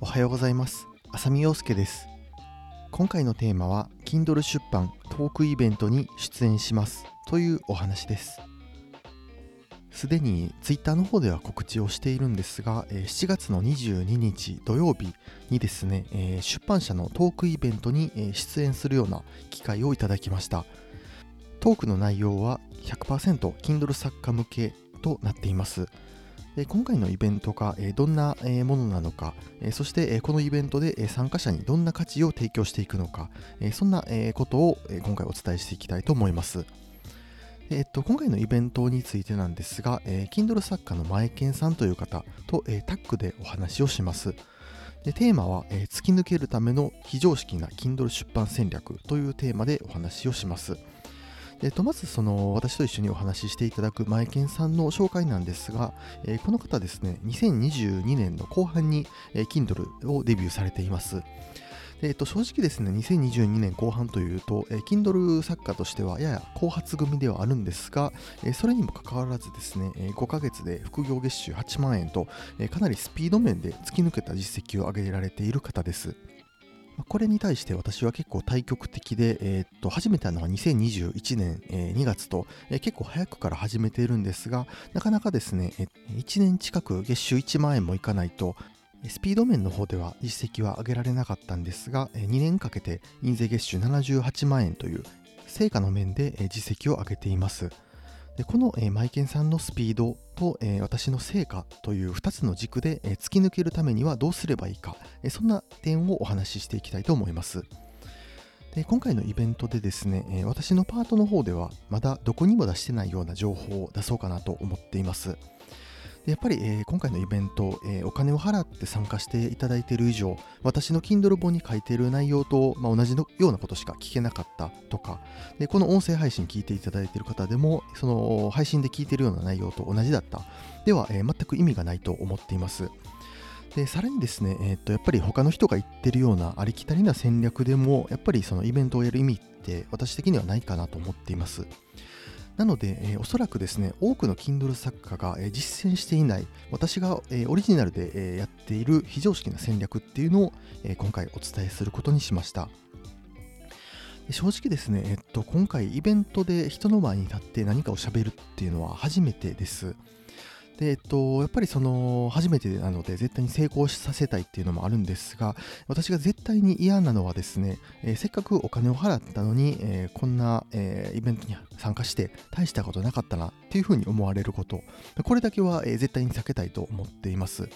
おはようございます。浅見陽介です。今回のテーマは Kindle 出版トークイベントに出演します。というお話です。すでに Twitter の方では告知をしているんですが7月の22日土曜日にですね出版社のトークイベントに出演するような機会をいただきました。トークの内容は 100%Kindle 作家向けとなっています。今回のイベントがどんなものなのか、そしてこのイベントで参加者にどんな価値を提供していくのか、そんなことを今回お伝えしていきたいと思います。えっと、今回のイベントについてなんですが、えー、Kindle 作家の前健さんという方と、え、タッグでお話をします。でテーマは、え、突き抜けるための非常識な Kindle 出版戦略というテーマでお話をします。えー、とまずその私と一緒にお話ししていただくマイケンさんの紹介なんですが、えー、この方ですね2022年の後半に、えー、Kindle をデビューされていますえー、と正直ですね、2022年後半というと、えー、Kindle 作家としてはやや後発組ではあるんですが、えー、それにもかかわらずですね、えー、5ヶ月で副業月収8万円と、えー、かなりスピード面で突き抜けた実績を上げられている方です。これに対して私は結構対極的で、えー、っと始めたのは2021年、え、2月と、え、結構早くから始めているんですが、なかなかですね、え1年近く月収1万円もいかないと、スピード面の方では実績は上げられなかったんですが、2年かけて印税月収78万円という成果の面で実績を上げています。でこの、えー、マイケンさんのスピードと、えー、私の成果という2つの軸で、えー、突き抜けるためにはどうすればいいか、えそんな点をお話ししていきたいと思います。で今回のイベントでですね、え私のパートの方ではまだどこにも出してないような情報を出そうかなと思っています。でやっぱり、えー、今回のイベント、えー、お金を払って参加していただいている以上、私の Kindle 本に書いている内容と、まあ、同じのようなことしか聞けなかったとか、でこの音声配信聞いていただいている方でも、その配信で聞いているような内容と同じだった。では、えー、全く意味がないと思っています。でさらにですね、えー、っとやっぱり他の人が言ってるようなありきたりな戦略でも、やっぱりそのイベントをやる意味って私的にはないかなと思っています。なので、えー、おそらくですね、多くの Kindle 作家が、えー、実践していない、私が、えー、オリジナルで、え、やっている非常識な戦略っていうのを、え、今回お伝えすることにしました。正直ですね、えっと、今回イベントで人の前に立って何かをしゃべるっていうのは初めてです。で、えっと、やっぱりその、初めてなので、絶対に成功させたいっていうのもあるんですが、私が絶対に嫌なのはですね、えー、せっかくお金を払ったのに、えー、こんな、えー、イベントに参加して、大したことなかったなっていうふうに思われること、これだけは、え絶対に避けたいと思っています。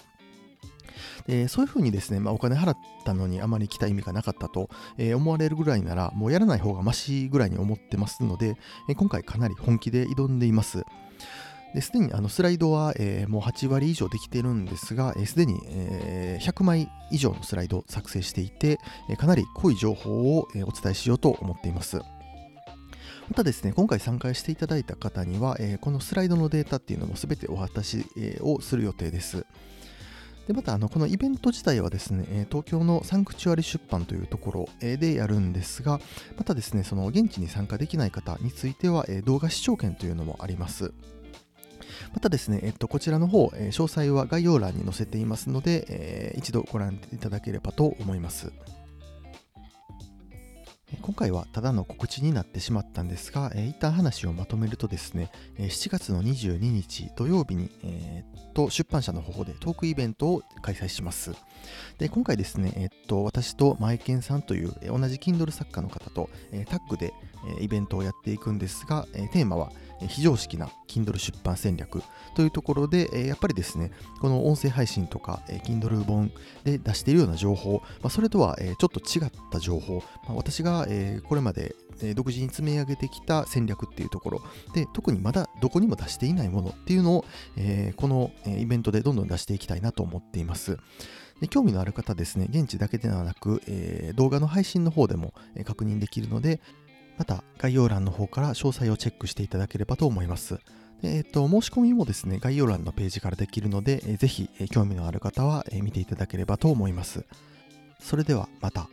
でそういうふうにですね、まあ、お金払ったのにあまり来た意味がなかったと、えー、思われるぐらいなら、もうやらない方がマシぐらいに思ってますので、えー、今回かなり本気で挑んでいます。ですでにあのスライドは、えー、もう8割以上できてるんですが、す、えー、で、に、えー、100枚以上のスライドを作成していて、えー、かなり濃い情報を、え、お伝えしようと思っています。またですね、今回参加していただいた方には、え、このスライドのデータっていうのも全てお渡し、え、をする予定です。でまたあのこのイベント自体はですね東京のサンクチュアリ出版というところでやるんですがまたですねその現地に参加できない方については動画視聴券というのもありますまたですね、えっと、こちらの方、え、詳細は概要欄に載せていますので、えー、一度ご覧いただければと思います。今回はただの告知になってしまったんですが、えー、一旦話をまとめるとですね、えー、7月の22日土曜日に、えー、と出版社の方でトークイベントを開催します。で今回ですね、えー、っと私とマイケンさんという、え、同じ Kindle 作家の方と、えー、タッグで、えー、イベントをやっていくんですが、えー、テーマは、非常識な Kindle 出版戦略というところで、やっぱりですね、この音声配信とか、え Kindle 本で出しているような情報、まあ、それとは、ちょっと違った情報、まあ、私が、えこれまで独自に積み上げてきた戦略っていうところで特にまだどこにも出していないものっていうのを、えこのイベントでどんどん出していきたいなと思っています。で興味のある方ですね、現地だけではなく、えー、動画の配信の方でも、確認できるので、また概要欄の方から詳細をチェックしていただければと思います。でえっと、申し込みもですね、概要欄のページからできるので、えぜひ、え興味のある方は、見ていただければと思います。それではまた。